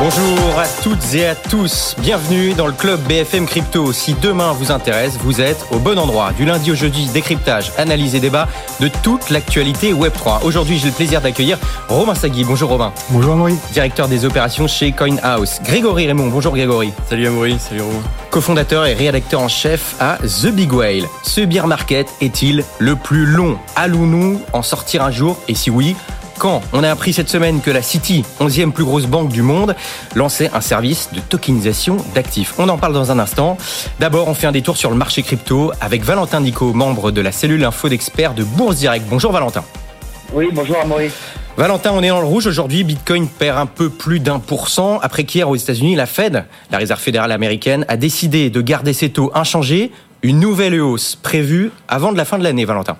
Bonjour à toutes et à tous, bienvenue dans le club BFM Crypto. Si demain vous intéresse, vous êtes au bon endroit. Du lundi au jeudi, décryptage, analyse et débat de toute l'actualité Web3. Aujourd'hui, j'ai le plaisir d'accueillir Romain Sagui. Bonjour Romain. Bonjour Amaury. Directeur des opérations chez CoinHouse. Grégory Raymond. Bonjour Grégory. Salut Amaury, salut Romain. Cofondateur et rédacteur en chef à The Big Whale. Ce beer market est-il le plus long? Allons-nous en sortir un jour? Et si oui, quand on a appris cette semaine que la City, 11e plus grosse banque du monde, lançait un service de tokenisation d'actifs. On en parle dans un instant. D'abord, on fait un détour sur le marché crypto avec Valentin Nico, membre de la cellule info d'experts de Bourse Direct. Bonjour Valentin. Oui, bonjour Amaury. Valentin, on est dans le rouge aujourd'hui. Bitcoin perd un peu plus d'un pour cent après qu'hier aux États-Unis, la Fed, la réserve fédérale américaine, a décidé de garder ses taux inchangés. Une nouvelle hausse prévue avant de la fin de l'année, Valentin.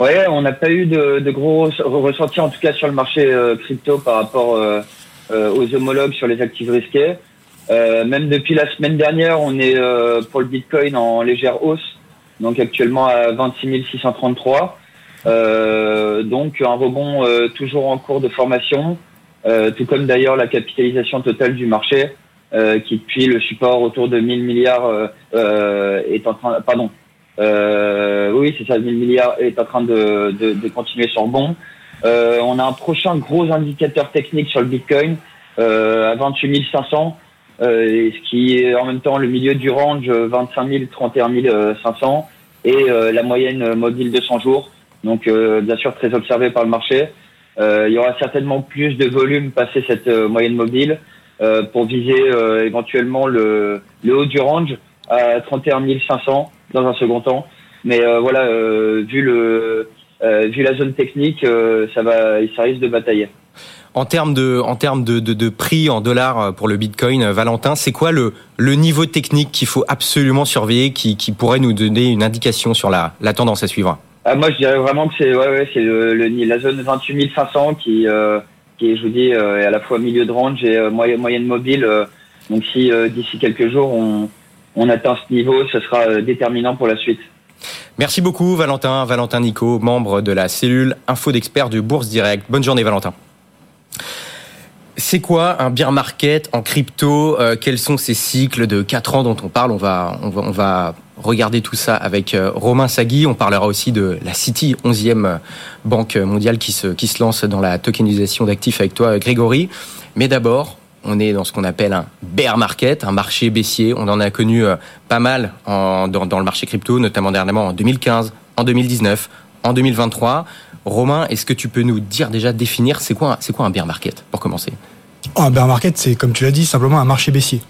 Ouais, on n'a pas eu de, gros ressentis, en tout cas sur le marché euh, crypto par rapport euh, euh, aux homologues sur les actifs risqués. même depuis la semaine dernière, on est pour le Bitcoin en légère hausse, donc actuellement à 26 633. donc un rebond toujours en cours de formation, tout comme d'ailleurs la capitalisation totale du marché, qui depuis le support autour de 1000 milliards est en train, pardon, euh, oui, c'est ça, 1000 milliards est en train de, de, de continuer sur bon. Euh, on a un prochain gros indicateur technique sur le Bitcoin euh, à 28 500, euh, ce qui est en même temps le milieu du range 25 000, 31 500 et euh, la moyenne mobile de 100 jours. Donc euh, bien sûr très observé par le marché. il y aura certainement plus de volume passé cette moyenne mobile pour viser éventuellement le, le haut du range à 31 500 dans un second temps. Mais euh, voilà, euh, vu le euh, vu la zone technique, ça va, ça risque de batailler. En termes de, en termes de, de, de, prix en dollars pour le Bitcoin, Valentin, c'est quoi le, le niveau technique qu'il faut absolument surveiller, qui, qui pourrait nous donner une indication sur la, la tendance à suivre? Ah, Moi, je dirais vraiment que c'est ouais, ouais, c'est le, la zone 28 500 qui, euh, qui je vous dis, est à la fois milieu de range et moyenne, moyenne mobile. donc, si d'ici quelques jours on, on atteint ce niveau, ce sera euh, déterminant pour la suite. Merci beaucoup Valentin, Valentin Nico, membre de la cellule info d'experts de Bourse Direct. Bonne journée Valentin. C'est quoi un bear market en crypto? Euh, Quels sont ces cycles de 4 ans dont on parle? On va, on va, on va regarder tout ça avec euh, Romain Sagui. On parlera aussi de la City, 11e banque mondiale qui se, qui se lance dans la tokenisation d'actifs avec toi, Grégory. Mais d'abord, on est dans ce qu'on appelle un bear market, un marché baissier. On en a connu euh, pas mal dans, le marché crypto, notamment dernièrement en 2015, en 2019, en 2023. Romain, est-ce que tu peux nous dire déjà définir c'est quoi, un bear market pour commencer? Oh, Un bear market, c'est comme tu l'as dit, simplement un marché baissier.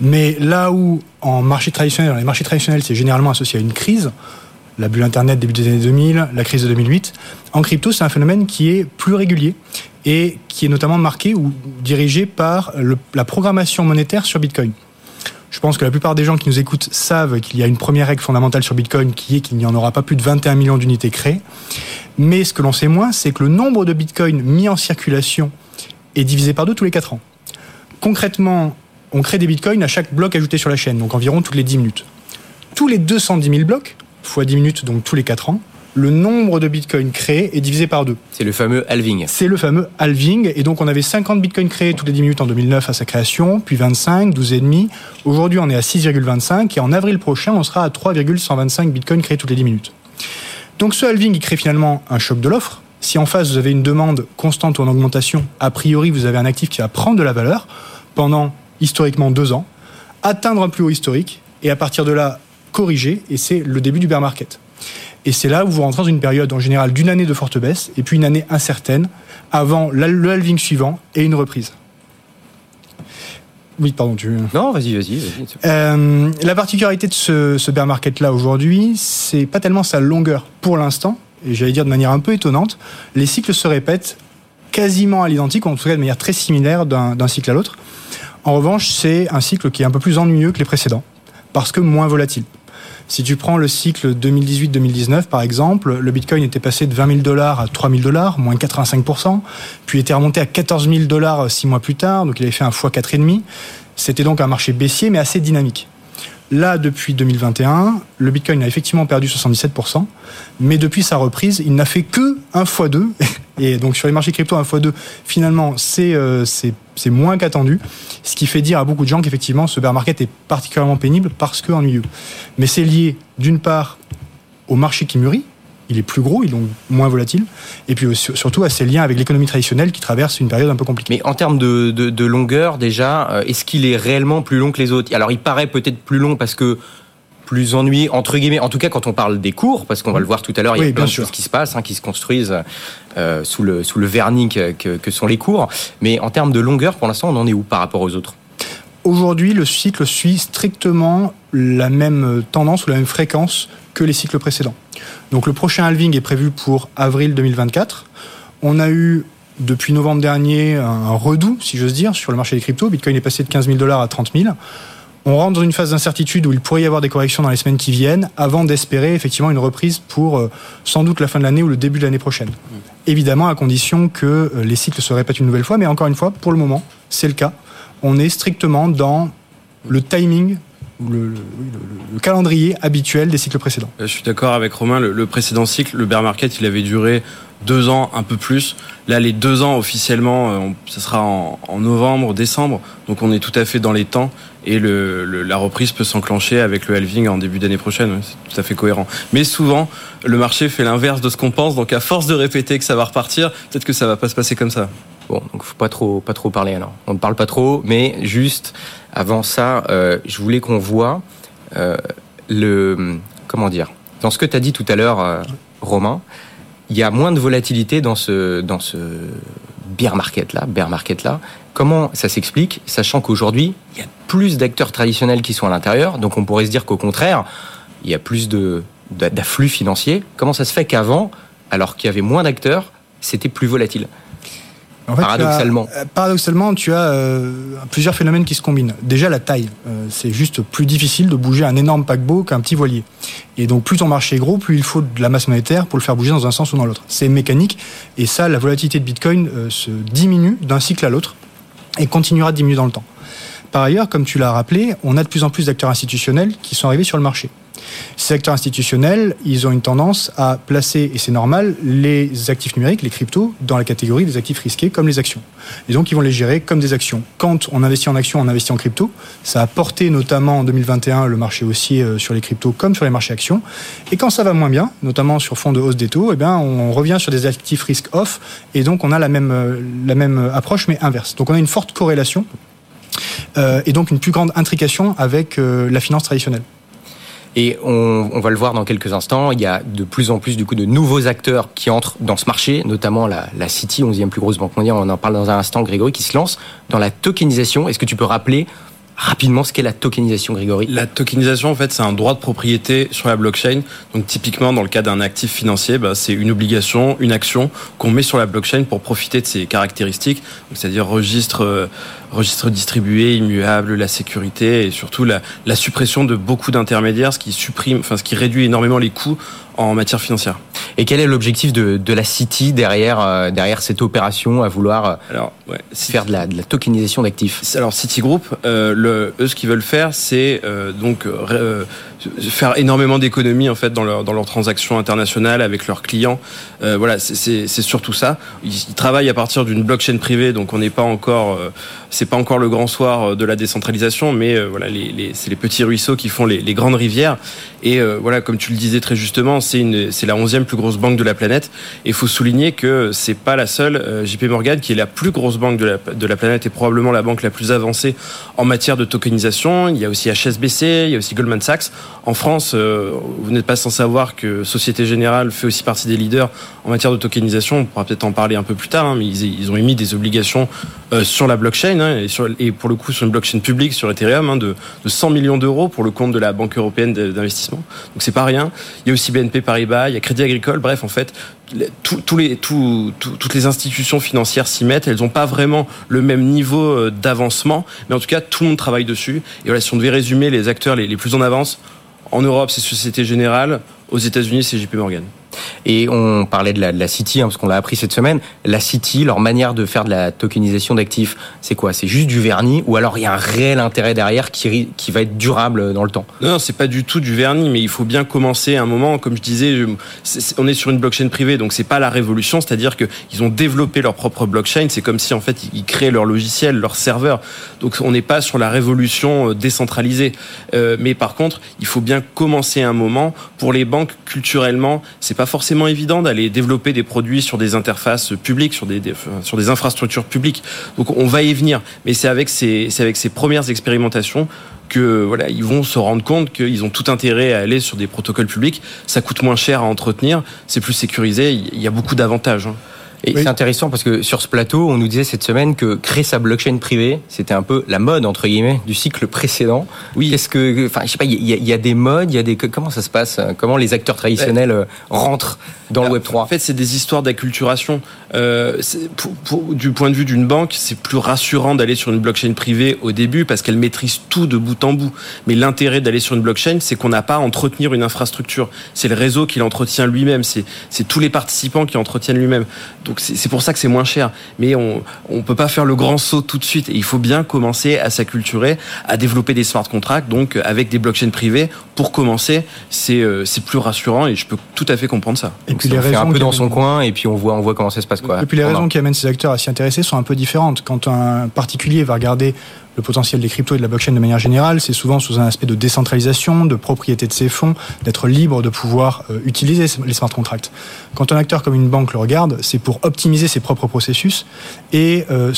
Mais là où en marché traditionnel, les marchés traditionnels, c'est généralement associé à une crise, la bulle Internet début des années 2000, la crise de 2008. En crypto, c'est un phénomène qui est plus régulier et qui est notamment marqué ou dirigé par la programmation monétaire sur Bitcoin. Je pense que la plupart des gens qui nous écoutent savent qu'il y a une première règle fondamentale sur Bitcoin qui est qu'il n'y en aura pas plus de 21 millions d'unités créées. Mais ce que l'on sait moins, c'est que le nombre de Bitcoin mis en circulation est divisé par deux tous les 4 ans. Concrètement, on crée des Bitcoins à chaque bloc ajouté sur la chaîne, donc environ toutes les 10 minutes. Tous les 210 000 blocs, fois 10 minutes, donc tous les 4 ans, le nombre de bitcoins créés est divisé par deux. C'est le fameux halving. C'est le fameux halving. Et donc, on avait 50 bitcoins créés toutes les 10 minutes en 2009 à sa création, puis 25, 12,5. Aujourd'hui, on est à 6,25. Et en avril prochain, on sera à 3,125 bitcoins créés toutes les 10 minutes. Donc, ce halving, il crée finalement un choc de l'offre. Si en face, vous avez une demande constante ou en augmentation, a priori, vous avez un actif qui va prendre de la valeur pendant historiquement deux ans, atteindre un plus haut historique, et à partir de là, corriger. Et c'est le début du bear market. Et c'est là où vous rentrez dans une période en général d'une année de forte baisse et puis une année incertaine avant le halving suivant et une reprise. Oui, pardon, tu. Non, vas-y, vas-y. euh, la particularité de ce, ce bear market là aujourd'hui, c'est pas tellement sa longueur pour l'instant, et j'allais dire de manière un peu étonnante. Les cycles se répètent quasiment à l'identique, en tout cas de manière très similaire d'un cycle à l'autre. En revanche, c'est un cycle qui est un peu plus ennuyeux que les précédents, parce que moins volatile. Si tu prends le cycle 2018-2019, par exemple, le Bitcoin était passé de 20 000 dollars à 3 000 dollars, moins 85%, puis était remonté à 14 000 dollars six mois plus tard, donc il avait fait un x 4,5. C'était donc un marché baissier, mais assez dynamique. Là, depuis 2021, le Bitcoin a effectivement perdu 77%, mais depuis sa reprise, il n'a fait que 1 x 2. Et donc sur les marchés crypto, 1 x 2, finalement, euh, c'est moins qu'attendu, ce qui fait dire à beaucoup de gens qu'effectivement, ce bear market est particulièrement pénible parce qu'ennuyeux. Mais c'est lié, d'une part, au marché qui mûrit, il est plus gros, il est donc moins volatile, et puis surtout à ses liens avec l'économie traditionnelle qui traverse une période un peu compliquée. Mais en termes de, de, de longueur, déjà, euh, est-ce qu'il est réellement plus long que les autres? Alors il paraît peut-être plus long parce que plus ennuyé entre guillemets en tout cas quand on parle des cours parce qu'on va le voir tout à l'heure il y a plein de choses qui se passent hein, qui se construisent euh, sous le sous le vernis que, que, sont les cours mais en termes de longueur pour l'instant on en est où par rapport aux autres? Aujourd'hui, le cycle suit strictement la même tendance ou la même fréquence que les cycles précédents. Donc le prochain halving est prévu pour avril 2024. On a eu depuis novembre dernier un redout, si j'ose dire, sur le marché des cryptos. Bitcoin est passé de 15 000 dollars à 30 000. On rentre dans une phase d'incertitude où il pourrait y avoir des corrections dans les semaines qui viennent, avant d'espérer effectivement une reprise pour euh, sans doute la fin de l'année ou le début de l'année prochaine. Évidemment, à condition que euh, les cycles se répètent une nouvelle fois, mais encore une fois, pour le moment, c'est le cas. On est strictement dans le timing le, le, calendrier habituel des cycles précédents. Je suis d'accord avec Romain, le, précédent cycle, le bear market, il avait duré deux ans, un peu plus. Là, les deux ans officiellement, euh, ce sera en, novembre, décembre, donc on est tout à fait dans les temps et la reprise peut s'enclencher avec le halving en début d'année prochaine. C'est tout à fait cohérent. Mais souvent, le marché fait l'inverse de ce qu'on pense, donc à force de répéter que ça va repartir, peut-être que ça va pas se passer comme ça. Bon, donc faut pas trop, pas trop parler alors. On ne parle pas trop, mais juste avant ça, euh, je voulais qu'on voit euh, le, comment dire, dans ce que tu as dit tout à l'heure, euh, Romain, il y a moins de volatilité dans ce, dans ce bear market là, bear market là. Comment ça s'explique, sachant qu'aujourd'hui il y a plus d'acteurs traditionnels qui sont à l'intérieur, donc on pourrait se dire qu'au contraire, il y a plus d'afflux financiers. Comment ça se fait qu'avant, alors qu'il y avait moins d'acteurs, c'était plus volatile? Paradoxalement. Tu as, euh, paradoxalement, tu as euh, plusieurs phénomènes qui se combinent. Déjà, la taille. Euh, c'est juste plus difficile de bouger un énorme paquebot qu'un petit voilier. Et donc, plus ton marché est gros, plus il faut de la masse monétaire pour le faire bouger dans un sens ou dans l'autre. C'est mécanique. Et ça, la volatilité de Bitcoin se diminue d'un cycle à l'autre et continuera de diminuer dans le temps. Par ailleurs, comme tu l'as rappelé, on a de plus en plus d'acteurs institutionnels qui sont arrivés sur le marché. Ces acteurs institutionnels, ils ont une tendance à placer, et c'est normal, les actifs numériques, les cryptos, dans la catégorie des actifs risqués comme les actions. Et donc, ils vont les gérer comme des actions. Quand on investit en actions, on investit en crypto. Ça a porté notamment en 2021 le marché haussier euh, sur les cryptos comme sur les marchés actions. Et quand ça va moins bien, notamment sur fond de hausse des taux, eh bien, on revient sur des actifs risques off. Et donc, on a la même, euh, la même approche, mais inverse. Donc, on a une forte corrélation. Euh, et donc une plus grande intrication avec la finance traditionnelle. Et on, va le voir dans quelques instants, il y a de plus en plus du coup de nouveaux acteurs qui entrent dans ce marché, notamment la, la City, 11e plus grosse banque mondiale, on en parle dans un instant, Grégory, qui se lance dans la tokenisation. Est-ce que tu peux rappeler rapidement ce qu'est la tokenisation, Grégory La tokenisation, en fait, c'est un droit de propriété sur la blockchain. Donc, typiquement, dans le cas d'un actif financier, bah, c'est une obligation, une action qu'on met sur la blockchain pour profiter de ses caractéristiques, c'est-à-dire registre, euh, registre distribué, immuable, la sécurité et surtout la, suppression de beaucoup d'intermédiaires, ce qui supprime, enfin, ce qui réduit énormément les coûts en matière financière. Et quel est l'objectif de, de, la City derrière, euh, derrière cette opération à vouloir euh, alors, ouais, faire de la, de la tokenisation d'actifs? Alors Citigroup, euh, le, eux ce qu'ils veulent faire, c'est euh, donc faire énormément d'économies en fait dans, leur, dans leurs transactions internationales avec leurs clients. Euh, voilà, c'est surtout ça. Ils, travaillent à partir d'une blockchain privée, donc on n'est pas encore, c'est pas encore le grand soir de la décentralisation, mais voilà, les, les, c'est les petits ruisseaux qui font les, les grandes rivières. Et voilà, comme tu le disais très justement, c'est la onzième plus grosse banque de la planète. Et faut souligner que c'est pas la seule. Euh, JP Morgan, qui est la plus grosse banque de la, de la planète et probablement la banque la plus avancée en matière de tokenisation. Il y a aussi HSBC, il y a aussi Goldman Sachs. En France, euh, vous n'êtes pas sans savoir que Société Générale fait aussi partie des leaders en matière de tokenisation. On pourra peut-être en parler un peu plus tard, hein, mais ils, ont émis des obligations euh, sur la blockchain hein, et, sur, et, pour le coup sur une blockchain publique sur Ethereum hein, de, de 100 millions d'euros pour le compte de la Banque européenne d'investissement. Donc c'est pas rien. Il y a aussi BNP Paribas, il y a Crédit Agricole, bref, en fait, tous les, toutes les institutions financières s'y mettent. Elles n'ont pas vraiment le même niveau euh, d'avancement, mais en tout cas, tout le monde travaille dessus. Et voilà, si on devait résumer les acteurs les plus en avance, en Europe, c'est Société Générale, aux États-Unis, c'est JP Morgan. Et on parlait de la, de City, hein, parce qu'on l'a appris cette semaine. La City, leur manière de faire de la tokenisation d'actifs, c'est quoi? C'est juste du vernis ou alors il y a un réel intérêt derrière qui, qui va être durable dans le temps? Non, non c'est pas du tout du vernis, mais il faut bien commencer un moment. Comme je disais, on est sur une blockchain privée, donc c'est pas la révolution, c'est-à-dire qu'ils ont développé leur propre blockchain. C'est comme si en fait ils créaient leur logiciel, leur serveur. Donc on n'est pas sur la révolution euh, décentralisée. Euh, mais par contre, il faut bien commencer un moment. Pour les banques, culturellement, c'est pas forcément évident d'aller développer des produits sur des interfaces publiques, sur des, sur des infrastructures publiques. Donc on va y venir, mais c'est avec ces, c'est avec ces premières expérimentations que voilà, ils vont se rendre compte qu'ils ont tout intérêt à aller sur des protocoles publics. Ça coûte moins cher à entretenir, c'est plus sécurisé. Il y a beaucoup d'avantages. Hein. Et c'est intéressant parce que sur ce plateau, on nous disait cette semaine que créer sa blockchain privée, c'était un peu la mode entre guillemets du cycle précédent. Oui. Qu'est-ce que, enfin, je sais pas, il y, a des modes, il y a des, comment ça se passe Comment les acteurs traditionnels euh, rentrent dans le Web 3 En fait, c'est des histoires d'acculturation. Euh, du point de vue d'une banque, c'est plus rassurant d'aller sur une blockchain privée au début parce qu'elle maîtrise tout de bout en bout. Mais l'intérêt d'aller sur une blockchain, c'est qu'on n'a pas à entretenir une infrastructure. C'est le réseau qui l'entretient lui-même. C'est tous les participants qui entretiennent lui-même. Donc c'est pour ça que c'est moins cher. Mais on ne peut pas faire le grand saut tout de suite. Et il faut bien commencer à s'acculturer, à développer des smart contracts, donc avec des blockchains privées. Pour commencer, c'est euh, plus rassurant et je peux tout à fait comprendre ça. Et puis les raisons un peu dans son coin et puis on voit, on voit comment ça se passe. Quoi, et puis les raisons qui amènent ces acteurs à s'y intéresser sont un peu différentes. Quand un particulier va regarder le potentiel des cryptos et de la blockchain de manière générale, c'est souvent sous un aspect de décentralisation, de propriété de ses fonds, d'être libre de pouvoir euh, utiliser les smart contracts. Quand un acteur comme une banque le regarde, c'est pour optimiser ses propres processus et euh,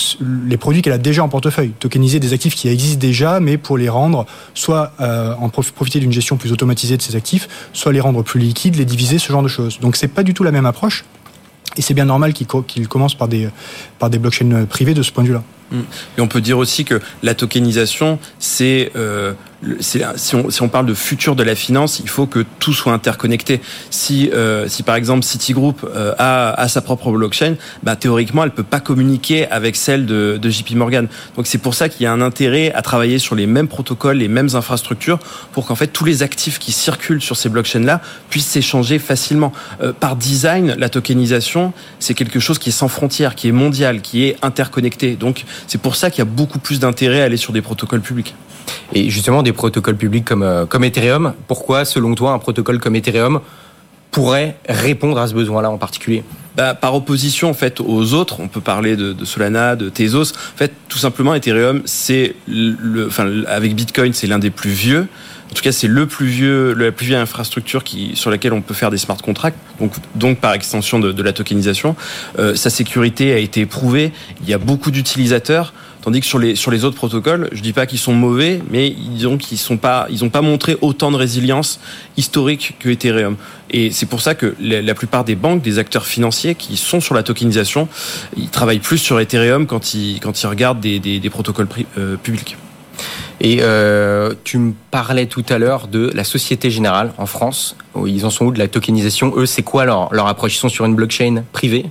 les produits qu'elle a déjà en portefeuille, tokeniser des actifs qui existent déjà, mais pour les rendre soit euh, en profiter d'une gestion plus automatisée de ces actifs, soit les rendre plus liquides, les diviser, ce genre de choses. Donc c'est pas du tout la même approche. Et c'est bien normal qu'il commence par des, par des blockchains privées de ce point de vue-là. Et on peut dire aussi que la tokenisation, c'est euh, si on, si on, parle de futur de la finance, il faut que tout soit interconnecté. Si, euh, si par exemple Citigroup euh, a, a, sa propre blockchain, bah, théoriquement, elle peut pas communiquer avec celle de, de JP Morgan. Donc c'est pour ça qu'il y a un intérêt à travailler sur les mêmes protocoles, les mêmes infrastructures, pour qu'en fait tous les actifs qui circulent sur ces blockchains-là puissent s'échanger facilement. Euh, par design, la tokenisation, c'est quelque chose qui est sans frontières, qui est mondial, qui est interconnecté. Donc c'est pour ça qu'il y a beaucoup plus d'intérêt à aller sur des protocoles publics. Et justement, des protocoles publics comme, euh, comme Ethereum, pourquoi, selon toi, un protocole comme Ethereum pourrait répondre à ce besoin-là en particulier? Bah, par opposition en fait aux autres, on peut parler de, de, Solana, de Tezos. En fait, tout simplement, Ethereum, c'est le, enfin, avec Bitcoin, c'est l'un des plus vieux. En tout cas, c'est le plus vieux, la plus vieille infrastructure qui, sur laquelle on peut faire des smart contracts, donc, donc par extension de, de la tokenisation. Euh, sa sécurité a été éprouvée. Il y a beaucoup d'utilisateurs. Tandis que sur les, sur les autres protocoles, je dis pas qu'ils sont mauvais, mais disons qu'ils sont pas, ils ont pas montré autant de résilience historique que Ethereum. Et c'est pour ça que la, plupart des banques, des acteurs financiers qui sont sur la tokenisation, ils travaillent plus sur Ethereum quand ils, quand ils regardent des, des, des protocoles euh, publics. Et euh, tu me parlais tout à l'heure de la Société Générale en France. Ils en sont où de la tokenisation Eux, c'est quoi leur, leur approche? Ils sont sur une blockchain privée?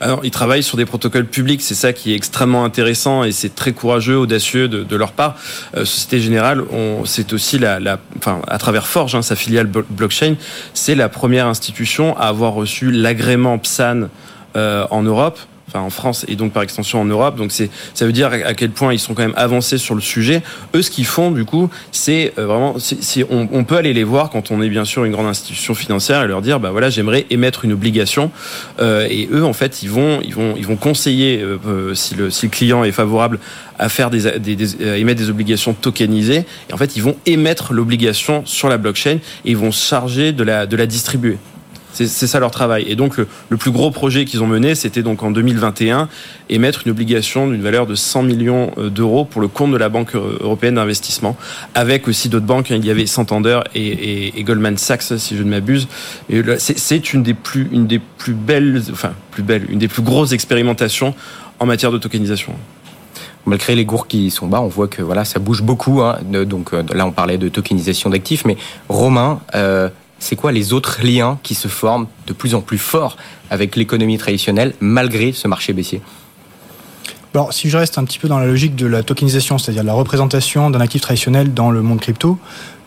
Alors, ils travaillent sur des protocoles publics, c'est ça qui est extrêmement intéressant et c'est très courageux, audacieux de, leur part. Euh, Société Générale, c'est aussi la, la, enfin, à travers Forge, hein, sa filiale blockchain, c'est la première institution à avoir reçu l'agrément PSAN euh, en Europe enfin en France et donc par extension en Europe. Donc c'est ça veut dire à quel point ils sont quand même avancés sur le sujet. Eux, ce qu'ils font du coup, c'est euh, vraiment on, peut aller les voir quand on est bien sûr une grande institution financière et leur dire bah voilà j'aimerais émettre une obligation euh, et eux en fait ils vont ils vont ils vont conseiller euh, euh si le si le client est favorable à faire des, des, des émettre des obligations tokenisées et en fait ils vont émettre l'obligation sur la blockchain et ils vont se charger de la de la distribuer. C'est ça leur travail. Et donc, le, plus gros projet qu'ils ont mené, c'était donc en 2021, émettre une obligation d'une valeur de 100 millions euh, d'euros pour le compte de la Banque européenne d'investissement, avec aussi d'autres banques. Il y avait Santander et, Goldman Sachs, si je ne m'abuse. C'est une des plus, une des plus belles, enfin, plus belles, une des plus grosses expérimentations en matière de tokenisation malgré les gours qui sont bas, on voit que voilà, ça bouge beaucoup. Hein. Donc euh, là, on parlait de tokenisation d'actifs, mais Romain, euh, c'est quoi les autres liens qui se forment de plus en plus forts avec l'économie traditionnelle malgré ce marché baissier Alors, si je reste un petit peu dans la logique de la tokenisation, c'est-à-dire la représentation d'un actif traditionnel dans le monde crypto,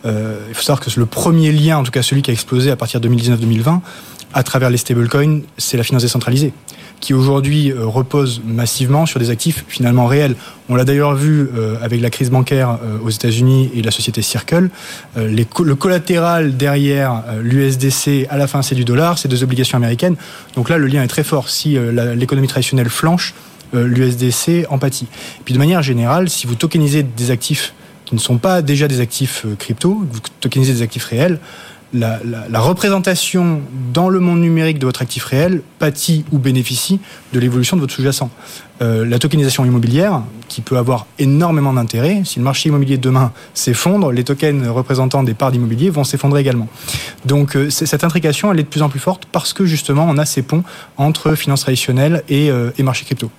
euh, il faut savoir que le premier lien, en tout cas celui qui a explosé à partir de 2019-2020, à travers les stablecoins, c'est la finance décentralisée, qui aujourd'hui euh, repose massivement sur des actifs finalement réels. On l'a d'ailleurs vu euh, avec la crise bancaire euh, aux États-Unis et la société Circle. Le collatéral derrière l'USDC, à la fin, c'est du dollar, c'est des obligations américaines. Donc là, le lien est très fort. Si l'économie traditionnelle flanche, l'USDC en pâtit. Et puis de manière générale, si vous tokenisez des actifs qui ne sont pas déjà des actifs crypto, vous tokenisez des actifs réels, la, représentation dans le monde numérique de votre actif réel pâtit ou bénéficie de l'évolution de votre sous-jacent. Euh, la tokenisation immobilière, qui peut avoir énormément d'intérêt, si le marché immobilier demain s'effondre, les tokens représentant des parts d'immobilier vont s'effondrer également. Donc euh, cette intrication, elle est de plus en plus forte parce que justement, on a ces ponts entre finances traditionnelles et, euh, et marché crypto.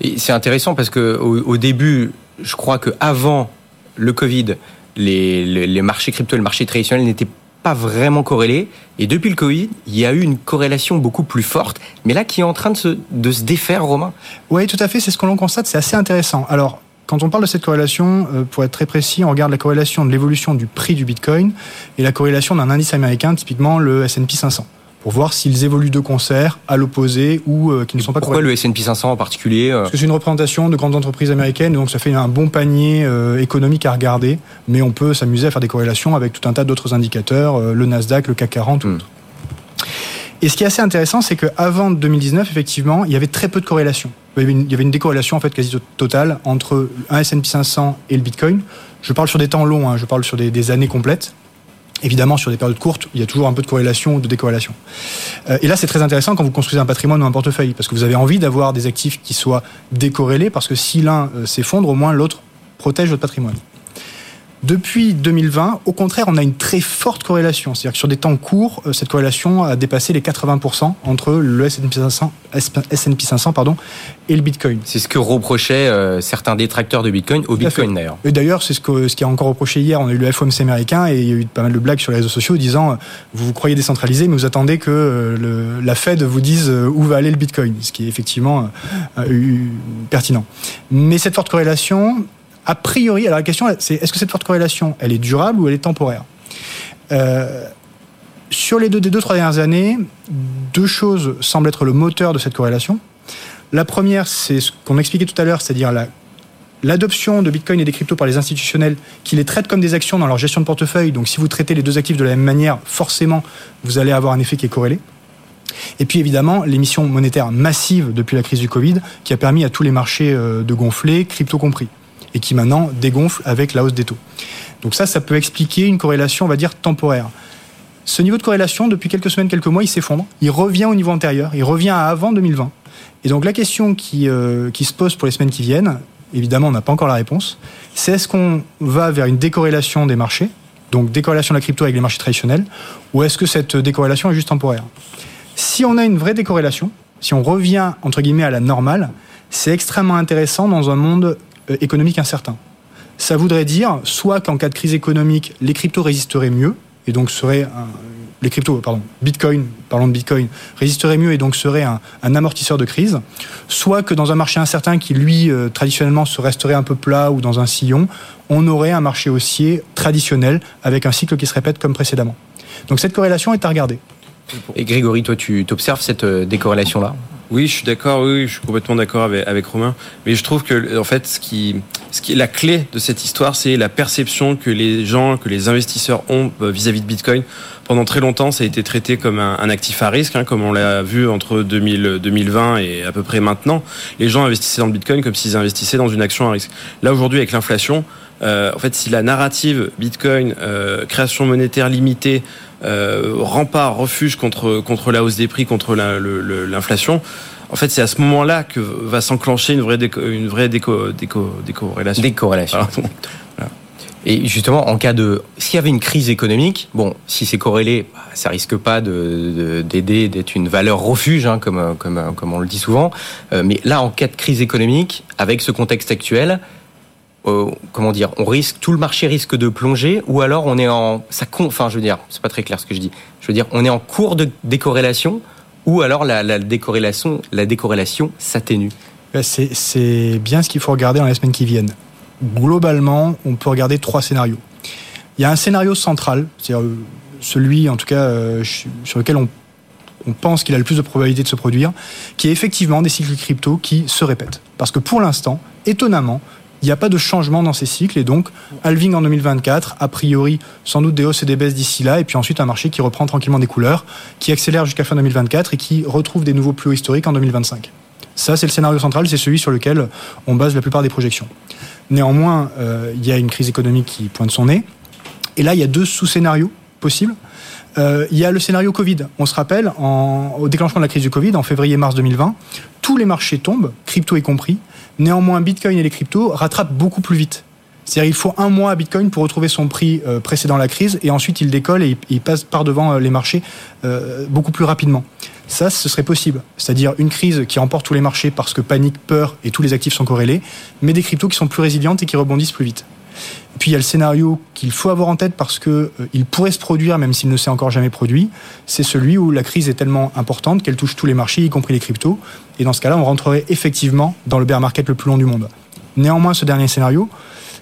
Et c'est intéressant parce que au, début, je crois que avant le Covid, les, les, les marchés crypto et le marché traditionnel n'étaient pas vraiment corrélé. Et depuis le Covid, il y a eu une corrélation beaucoup plus forte, mais là qui est en train de se, de se défaire, Romain. Oui, tout à fait, c'est ce que l'on constate, c'est assez intéressant. Alors, quand on parle de cette corrélation, euh, pour être très précis, on regarde la corrélation de l'évolution du prix du Bitcoin et la corrélation d'un indice américain, typiquement le S&P 500 pour voir s'ils évoluent de concert, à l'opposé ou euh, qui ne sont pas Pourquoi le S&P 500 en particulier euh Parce que c'est une représentation de grandes entreprises américaines, donc ça fait un bon panier euh, économique à regarder, mais on peut s'amuser à faire des corrélations avec tout un tas d'autres indicateurs, le Nasdaq, le CAC 40 ou hmm. Et ce qui est assez intéressant, c'est qu'avant 2019, effectivement, il y avait très peu de corrélation. Il y avait une, y avait une décorrélation en fait quasi totale entre un S&P 500 et le Bitcoin. Je parle sur des temps longs, hein, je parle sur des, des années complètes. Évidemment, sur des périodes courtes, il y a toujours un peu de corrélation ou de décorrélation. Euh, et là, c'est très intéressant quand vous construisez un patrimoine ou un portefeuille, parce que vous avez envie d'avoir des actifs qui soient décorrélés, parce que si l'un euh, s'effondre, au moins l'autre protège votre patrimoine. Depuis 2020, au contraire, on a une très forte corrélation. C'est-à-dire que sur des temps courts, euh, cette corrélation a dépassé les 80% entre le S&P 500, S&P 500 pardon, et le Bitcoin. C'est ce que reprochaient euh, certains détracteurs de Bitcoin au Bitcoin d'ailleurs. Et d'ailleurs, c'est ce, que, ce qui a encore reproché hier. On a eu le FOMC américain et il y a eu pas mal de blagues sur les réseaux sociaux disant vous vous croyez décentralisé, mais vous attendez que euh, le, la Fed vous dise où va aller le Bitcoin, ce qui est effectivement pertinent. Mais cette forte corrélation, a priori, alors la question, c'est est-ce que cette forte corrélation, elle est durable ou elle est temporaire euh, Sur les deux, des deux, trois dernières années, deux choses semblent être le moteur de cette corrélation. La première, c'est ce qu'on expliquait tout à l'heure, c'est-à-dire l'adoption de Bitcoin et des cryptos par les institutionnels qui les traitent comme des actions dans leur gestion de portefeuille. Donc si vous traitez les deux actifs de la même manière, forcément, vous allez avoir un effet qui est corrélé. Et puis évidemment, l'émission monétaire massive depuis la crise du Covid qui a permis à tous les marchés euh, de gonfler, crypto compris et qui maintenant dégonfle avec la hausse des taux. Donc ça, ça peut expliquer une corrélation, on va dire, temporaire. Ce niveau de corrélation, depuis quelques semaines, quelques mois, il s'effondre. Il revient au niveau antérieur. Il revient à avant 2020. Et donc la question qui, euh, qui se pose pour les semaines qui viennent, évidemment, on n'a pas encore la réponse, c'est est-ce qu'on va vers une décorrélation des marchés, donc décorrélation de la crypto avec les marchés traditionnels, ou est-ce que cette décorrélation est juste temporaire? Si on a une vraie décorrélation, si on revient, entre guillemets, à la normale, c'est extrêmement intéressant dans un monde économique incertain. Ça voudrait dire soit qu'en cas de crise économique, les cryptos résisteraient mieux, et donc seraient les cryptos, pardon, Bitcoin, parlons de Bitcoin, résisteraient mieux et donc seraient un, amortisseur de crise, soit que dans un marché incertain qui, lui, euh, traditionnellement, se resterait un peu plat ou dans un sillon, on aurait un marché haussier traditionnel avec un cycle qui se répète comme précédemment. Donc cette corrélation est à regarder. Et Grégory, toi, tu observes cette euh, décorrélation-là? Oui, je suis d'accord. Oui, je suis complètement d'accord avec, avec Romain. Mais je trouve que, en fait, ce qui, ce qui est la clé de cette histoire, c'est la perception que les gens, que les investisseurs ont euh, vis-à-vis de Bitcoin. Pendant très longtemps, ça a été traité comme un, un actif à risque, hein, comme on l'a vu entre 2000, 2020 et à peu près maintenant. Les gens investissaient dans le Bitcoin comme s'ils investissaient dans une action à risque. Là, aujourd'hui, avec l'inflation, euh, en fait, si la narrative Bitcoin, euh, création monétaire limitée, euh, rempart, refuge contre, contre la hausse des prix, contre l'inflation, en fait, c'est à ce moment-là que va s'enclencher une vraie, déco, une vraie déco, déco, décorrélation. Décorrélation. Et justement, en cas de, s'il y avait une crise économique, bon, si c'est corrélé, bah, ça risque pas de d'aider, d'être une valeur refuge, hein, comme comme comme on le dit souvent. Euh, mais là, en cas de crise économique, avec ce contexte actuel, euh, comment dire, on risque, tout le marché risque de plonger, ou alors on est en, ça enfin je veux dire, c'est pas très clair ce que je dis. Je veux dire, on est en cours de décorrélation, ou alors la, la décorrélation, la décorrélation s'atténue. C'est bien ce qu'il faut regarder dans les semaines qui viennent. Globalement, on peut regarder trois scénarios. Il y a un scénario central, c'est-à-dire euh, celui en tout cas euh, sur lequel on, on pense qu'il a le plus de probabilité de se produire, qui est effectivement des cycles crypto qui se répètent. Parce que pour l'instant, étonnamment, il n'y a pas de changement dans ces cycles et donc halving en 2024, a priori sans doute des hausses et des baisses d'ici là et puis ensuite un marché qui reprend tranquillement des couleurs, qui accélère jusqu'à fin 2024 et qui retrouve des nouveaux plus hauts historiques en 2025. Ça, c'est le scénario central, c'est celui sur lequel on base la plupart des projections. Néanmoins, euh, il y a une crise économique qui pointe son nez. Et là, il y a deux sous-scénarios possibles. Euh, il y a le scénario Covid. On se rappelle, au déclenchement de la crise du Covid, en février-mars 2020, tous les marchés tombent, crypto y compris, Néanmoins, Bitcoin et les cryptos rattrapent beaucoup plus vite. C'est-à-dire il faut un mois à Bitcoin pour retrouver son prix euh, précédent la crise et ensuite il décolle et il passe par devant euh, les marchés euh, beaucoup plus rapidement. Ça, ce serait possible. C'est-à-dire une crise qui emporte tous les marchés parce que panique, peur et tous les actifs sont corrélés, mais des cryptos qui sont plus résilientes et qui rebondissent plus vite. Puis il y a le scénario qu'il faut avoir en tête parce que il pourrait se produire même s'il ne s'est encore jamais produit. C'est celui où la crise est tellement importante qu'elle touche tous les marchés, y compris les cryptos. Et dans ce cas-là, on rentrerait effectivement dans le bear market le plus long du monde. Néanmoins, ce dernier scénario,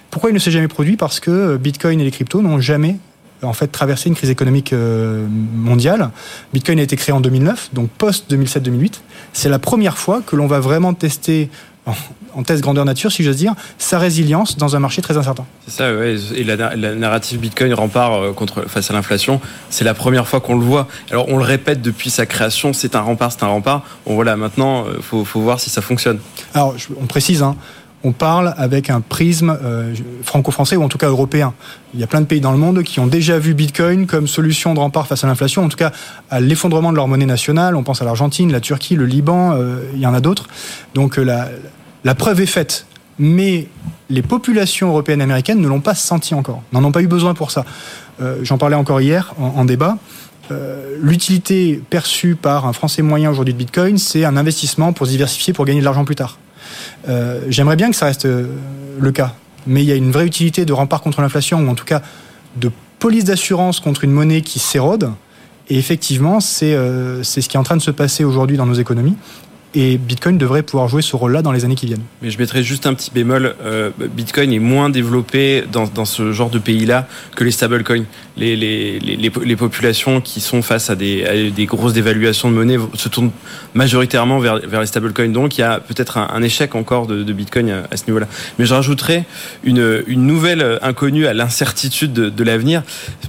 pourquoi il ne s'est jamais produit? Parce que Bitcoin et les cryptos n'ont jamais en fait traversé une crise économique euh, mondiale. Bitcoin a été créé en 2009, donc post 2007-2008. C'est la première fois que l'on va vraiment tester en test grandeur nature, si j'ose dire, sa résilience dans un marché très incertain. C'est ça, ouais. Et la, narrative Bitcoin rempart euh, contre, face à l'inflation, c'est la première fois qu'on le voit. Alors on le répète depuis sa création, c'est un rempart, c'est un rempart. Bon voilà, maintenant, il euh, faut, voir si ça fonctionne. Alors on précise, hein, on parle avec un prisme euh, franco-français ou en tout cas européen. Il y a plein de pays dans le monde qui ont déjà vu Bitcoin comme solution de rempart face à l'inflation, en tout cas à l'effondrement de leur monnaie nationale. On pense à l'Argentine, la Turquie, le Liban, il y en a d'autres. Donc la, la preuve est faite, mais les populations européennes et américaines ne l'ont pas senti encore, n'en ont pas eu besoin pour ça. Euh, j'en parlais encore hier en, débat. Euh, l'utilité perçue par un Français moyen aujourd'hui de Bitcoin, c'est un investissement pour se diversifier, pour gagner de l'argent plus tard. Euh, j'aimerais bien que ça reste le cas, mais il y a une vraie utilité de rempart contre l'inflation, ou en tout cas de police d'assurance contre une monnaie qui s'érode. Et effectivement, c'est ce qui est en train de se passer aujourd'hui dans nos économies. Et Bitcoin devrait pouvoir jouer ce rôle-là dans les années qui viennent. Mais je mettrais juste un petit bémol. Euh, Bitcoin est moins développé dans, dans ce genre de pays-là que les stablecoins. Les, les, les, les, populations qui sont face à des, des grosses dévaluations de monnaie se tournent majoritairement vers, vers les stablecoins. Donc il y a peut-être un, échec encore de, de Bitcoin à, ce niveau-là. Mais je rajouterais une, une nouvelle inconnue à l'incertitude de, de l'avenir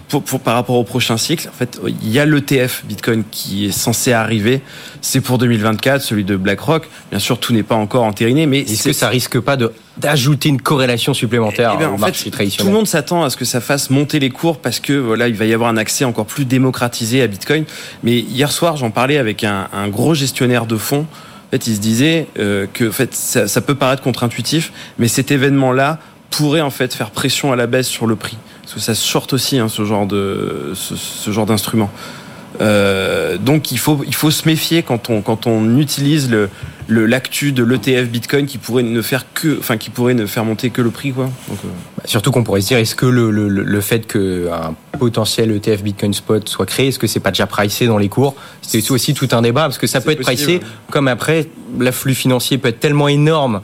pour, pour, par rapport au prochain cycle. En fait, il y a l'ETF Bitcoin qui est censé arriver. C'est pour 2024, celui de BlackRock. Bien sûr, tout n'est pas encore entériné, mais est-ce que ça risque pas de d'ajouter une corrélation supplémentaire eh au marché traditionnel Tout le monde s'attend à ce que ça fasse monter les cours parce que voilà, il va y avoir un accès encore plus démocratisé à Bitcoin. Mais hier soir, j'en parlais avec un, gros gestionnaire de fonds. En fait, il se disait euh, que en fait, ça, peut paraître contre-intuitif, mais cet événement-là pourrait en fait faire pression à la baisse sur le prix, parce que ça short aussi hein, ce genre de ce genre d'instrument. Euh, donc il faut, il faut se méfier quand on, quand on utilise le, l'actu de l'ETF Bitcoin qui pourrait ne faire que, enfin qui pourrait ne faire monter que le prix quoi. Donc, euh. bah, surtout qu'on pourrait se dire est-ce que le, le, le fait qu'un potentiel ETF Bitcoin Spot soit créé, est-ce que c'est pas déjà pricé dans les cours? C'est aussi tout un débat parce que ça peut être pricé comme après l'afflux financier peut être tellement énorme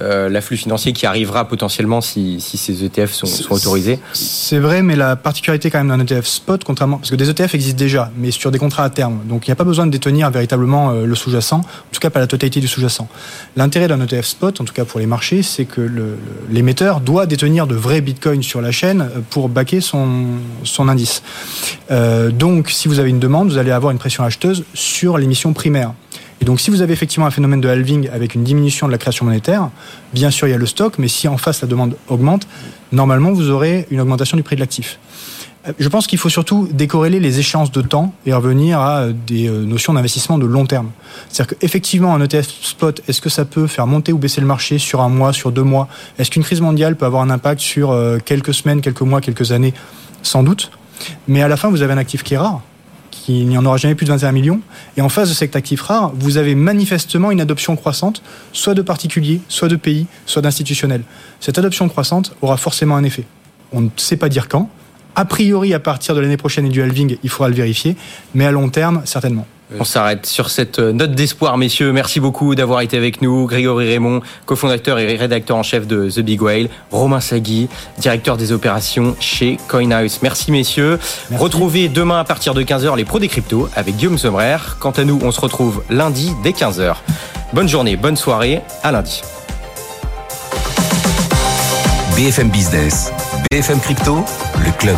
euh, l'afflux financier qui arrivera potentiellement si, si ces ETF sont, sont autorisés. C'est vrai, mais la particularité quand même d'un ETF spot, contrairement parce que des ETF existent déjà, mais sur des contrats à terme, donc il n'y a pas besoin de détenir véritablement euh, le sous-jacent, en tout cas pas la totalité du sous-jacent. L'intérêt d'un ETF spot, en tout cas pour les marchés, c'est que l'émetteur doit détenir de vrais bitcoins sur la chaîne euh, pour baquer son, son indice. Euh, donc, si vous avez une demande, vous allez avoir une pression acheteuse sur l'émission primaire. Et donc, si vous avez effectivement un phénomène de halving avec une diminution de la création monétaire, bien sûr, il y a le stock, mais si en face la demande augmente, normalement, vous aurez une augmentation du prix de l'actif. Euh, je pense qu'il faut surtout décorréler les échéances de temps et revenir à euh, des euh, notions d'investissement de long terme. C'est-à-dire qu'effectivement, un ETF spot, est-ce que ça peut faire monter ou baisser le marché sur un mois, sur deux mois? Est-ce qu'une crise mondiale peut avoir un impact sur quelques semaines, quelques mois, quelques années? Sans doute. Mais à la fin, vous avez un actif qui est rare il n'y en aura jamais plus de 21 millions. Et en face de cet actif rare, vous avez manifestement une adoption croissante, soit de particuliers, soit de pays, soit d'institutionnels. Cette adoption croissante aura forcément un effet. On ne sait pas dire quand. A priori, à partir de l'année prochaine et du halving, il faudra le vérifier. Mais à long terme, certainement. On s'arrête sur cette note d'espoir, messieurs. Merci beaucoup d'avoir été avec nous. Grégory Raymond, cofondateur et rédacteur en chef de The Big Whale. Romain Sagui, directeur des opérations chez CoinHouse. Merci, messieurs. Retrouvez demain à partir de 15h les pros des cryptos avec Guillaume Sommerer. Quant à nous, on se retrouve lundi dès 15h. Bonne journée, bonne soirée. À lundi. BFM Business, BFM Crypto, le club.